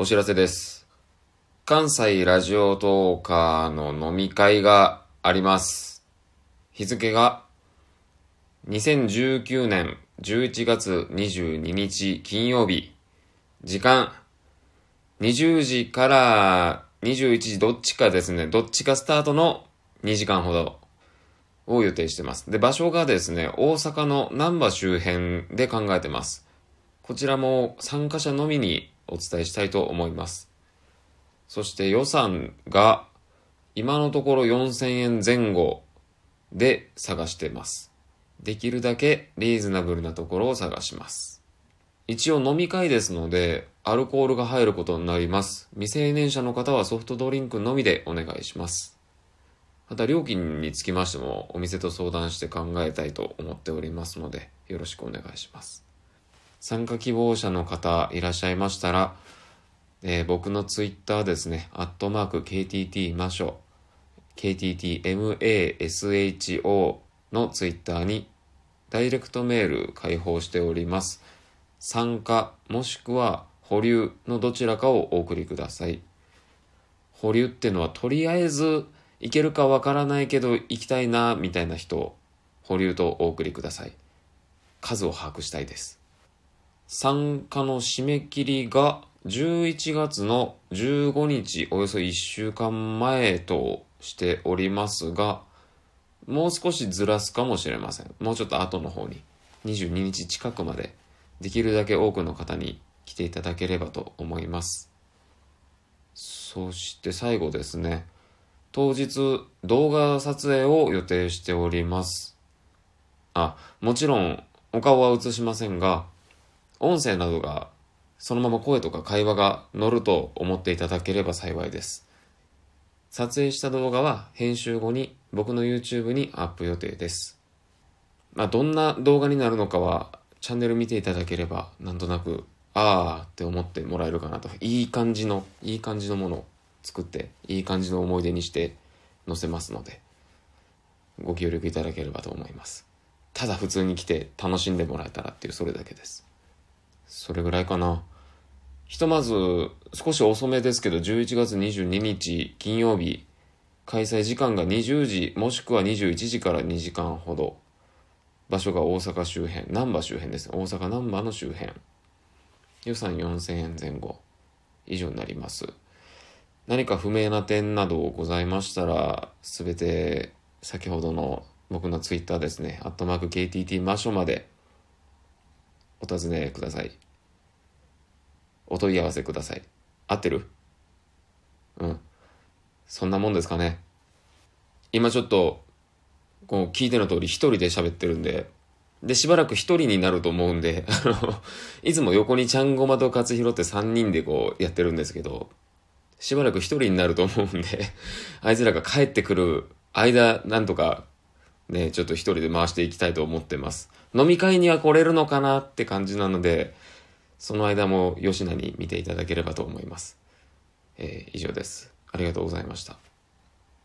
お知らせです。関西ラジオトーカーの飲み会があります。日付が2019年11月22日金曜日。時間20時から21時どっちかですね。どっちかスタートの2時間ほどを予定してます。で、場所がですね、大阪の難波周辺で考えてます。こちらも参加者のみにお伝えしたいと思います。そして予算が今のところ4000円前後で探してます。できるだけリーズナブルなところを探します。一応飲み会ですので、アルコールが入ることになります。未成年者の方はソフトドリンクのみでお願いします。また料金につきましてもお店と相談して考えたいと思っておりますので、よろしくお願いします。参加希望者の方いらっしゃいましたら、えー僕のツイッターですね、アットマーク KTT マショ、KTTMASHO のツイッターにダイレクトメール開放しております。参加もしくは保留のどちらかをお送りください。保留っていうのはとりあえず行けるかわからないけど行きたいなみたいな人を、保留とお送りください。数を把握したいです。参加の締め切りが11月の15日およそ1週間前としておりますがもう少しずらすかもしれません。もうちょっと後の方に22日近くまでできるだけ多くの方に来ていただければと思います。そして最後ですね。当日動画撮影を予定しております。あもちろんお顔は映しませんが音声などがそのまま声とか会話が乗ると思っていただければ幸いです。撮影した動画は編集後に僕の YouTube にアップ予定です。まあ、どんな動画になるのかはチャンネル見ていただければなんとなくあーって思ってもらえるかなと。いい感じの、いい感じのものを作っていい感じの思い出にして載せますのでご協力いただければと思います。ただ普通に来て楽しんでもらえたらっていうそれだけです。それぐらいかな。ひとまず、少し遅めですけど、11月22日金曜日、開催時間が20時、もしくは21時から2時間ほど。場所が大阪周辺、難波周辺ですね。大阪難波の周辺。予算4000円前後以上になります。何か不明な点などございましたら、すべて先ほどの僕のツイッターですね、アットマーク KTT マショまでお尋ねください。お問い合わせください。合ってる？うん。そんなもんですかね。今ちょっと、こう聞いての通り一人で喋ってるんで、で、しばらく一人になると思うんで、あの、いつも横にちゃんごまと勝弘って三人でこうやってるんですけど、しばらく一人になると思うんで、あいつらが帰ってくる間、なんとかね、ちょっと一人で回していきたいと思ってます。飲み会には来れるのかなって感じなので、その間も吉名に見ていただければと思います。えー以上です。ありがとうございました。